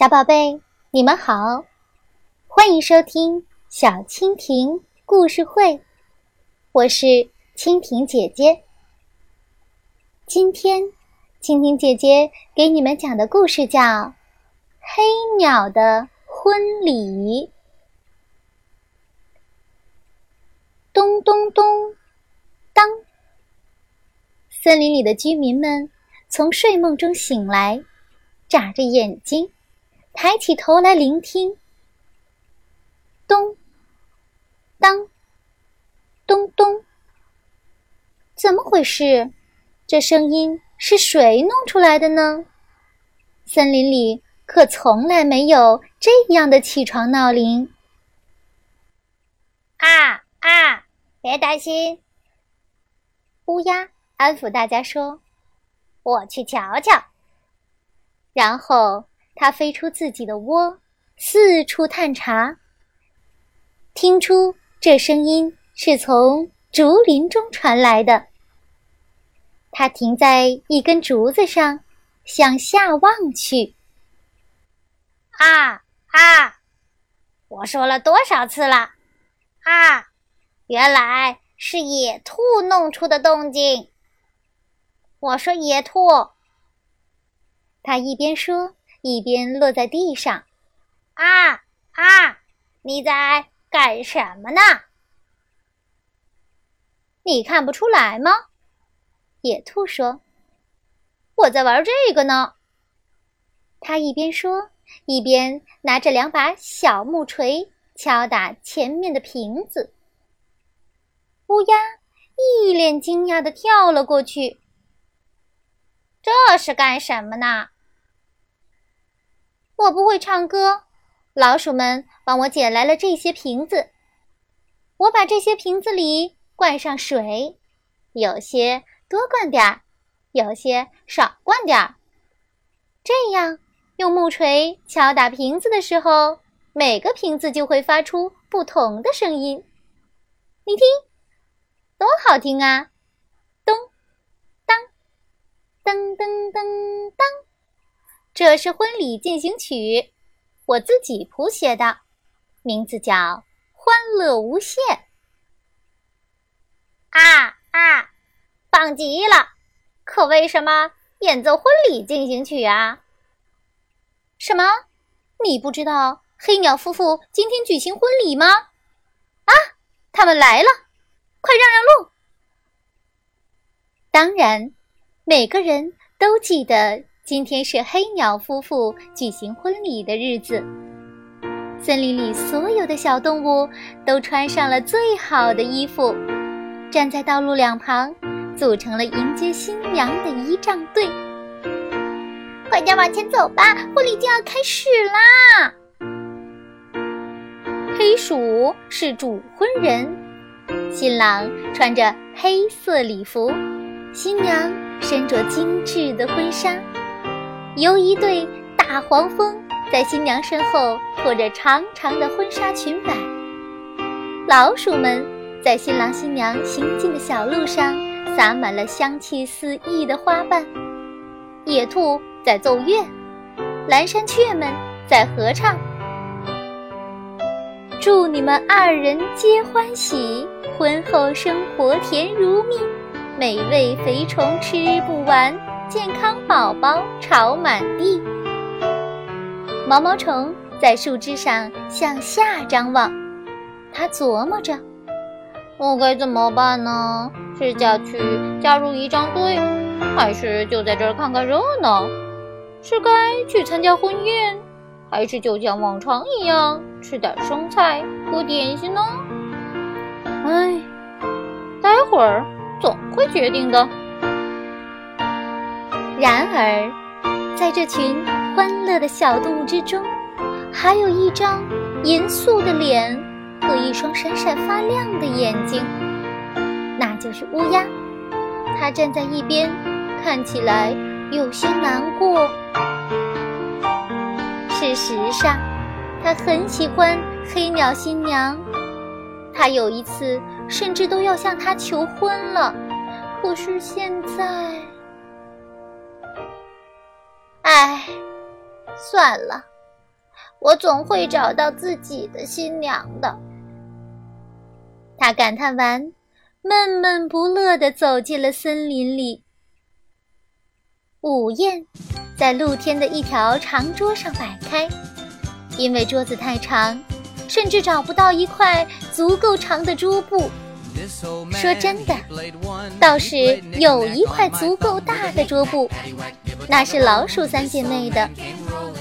小宝贝，你们好，欢迎收听小蜻蜓故事会，我是蜻蜓姐姐。今天，蜻蜓姐姐给你们讲的故事叫《黑鸟的婚礼》。咚咚咚，当！森林里的居民们从睡梦中醒来，眨着眼睛。抬起头来聆听，咚，当，咚咚，怎么回事？这声音是谁弄出来的呢？森林里可从来没有这样的起床闹铃。啊啊！别担心，乌鸦安抚大家说：“我去瞧瞧。”然后。它飞出自己的窝，四处探查，听出这声音是从竹林中传来的。它停在一根竹子上，向下望去。啊啊！我说了多少次了？啊，原来是野兔弄出的动静。我说野兔。他一边说。一边落在地上，啊啊！你在干什么呢？你看不出来吗？野兔说：“我在玩这个呢。”他一边说，一边拿着两把小木锤敲打前面的瓶子。乌鸦一脸惊讶的跳了过去：“这是干什么呢？”我不会唱歌，老鼠们帮我捡来了这些瓶子。我把这些瓶子里灌上水，有些多灌点儿，有些少灌点儿。这样用木锤敲打瓶子的时候，每个瓶子就会发出不同的声音。你听，多好听啊！咚，当，噔噔噔当。这是婚礼进行曲，我自己谱写的，名字叫《欢乐无限》。啊啊，棒极了！可为什么演奏婚礼进行曲啊？什么？你不知道黑鸟夫妇今天举行婚礼吗？啊，他们来了，快让让路！当然，每个人都记得。今天是黑鸟夫妇举行婚礼的日子。森林里所有的小动物都穿上了最好的衣服，站在道路两旁，组成了迎接新娘的仪仗队。快点往前走吧，婚礼就要开始啦！黑鼠是主婚人，新郎穿着黑色礼服，新娘身着精致的婚纱。有一对大黄蜂在新娘身后拖着长长的婚纱裙摆，老鼠们在新郎新娘行进的小路上撒满了香气四溢的花瓣，野兔在奏乐，蓝山雀们在合唱。祝你们二人皆欢喜，婚后生活甜如蜜，美味肥虫吃不完。健康宝宝朝满地，毛毛虫在树枝上向下张望，它琢磨着：我该怎么办呢？是下去加入仪仗队，还是就在这儿看看热闹？是该去参加婚宴，还是就像往常一样吃点生菜和点心呢？哎，待会儿总会决定的。然而，在这群欢乐的小动物之中，还有一张严肃的脸和一双闪闪发亮的眼睛，那就是乌鸦。它站在一边，看起来有些难过。事实上，它很喜欢黑鸟新娘，它有一次甚至都要向她求婚了。可是现在……哎，算了，我总会找到自己的新娘的。他感叹完，闷闷不乐地走进了森林里。午宴在露天的一条长桌上摆开，因为桌子太长，甚至找不到一块足够长的桌布。说真的，倒是有一块足够大的桌布，那是老鼠三姐妹的，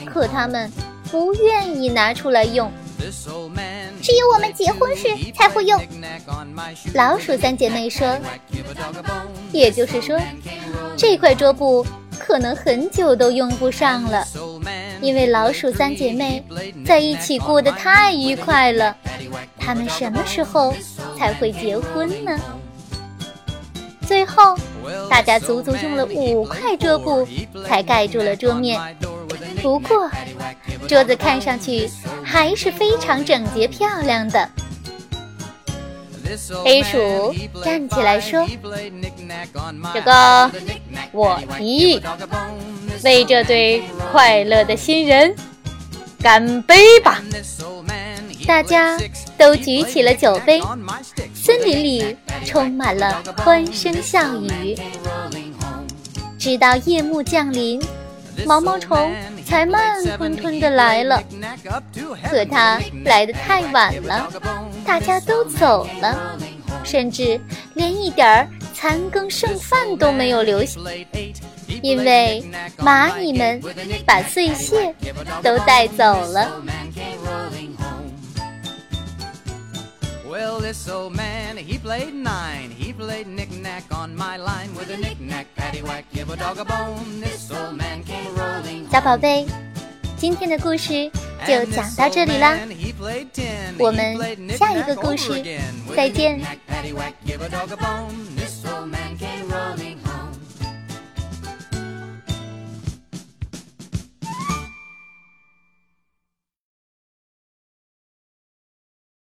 可她们不愿意拿出来用，只有我们结婚时才会用。老鼠三姐妹说，也就是说，这块桌布。可能很久都用不上了，因为老鼠三姐妹在一起过得太愉快了。她们什么时候才会结婚呢？最后，大家足足用了五块桌布才盖住了桌面。不过，桌子看上去还是非常整洁漂亮的。黑鼠站起来说：“这个我提议，为这对快乐的新人干杯吧！”大家都举起了酒杯，森林里充满了欢声笑语。直到夜幕降临，毛毛虫才慢吞吞地来了。可它来得太晚了。大家都走了，甚至连一点儿残羹剩饭都没有留下，因为蚂蚁们把碎屑都带走了。小宝贝，今天的故事就讲到这里啦。我们下一个故事再见。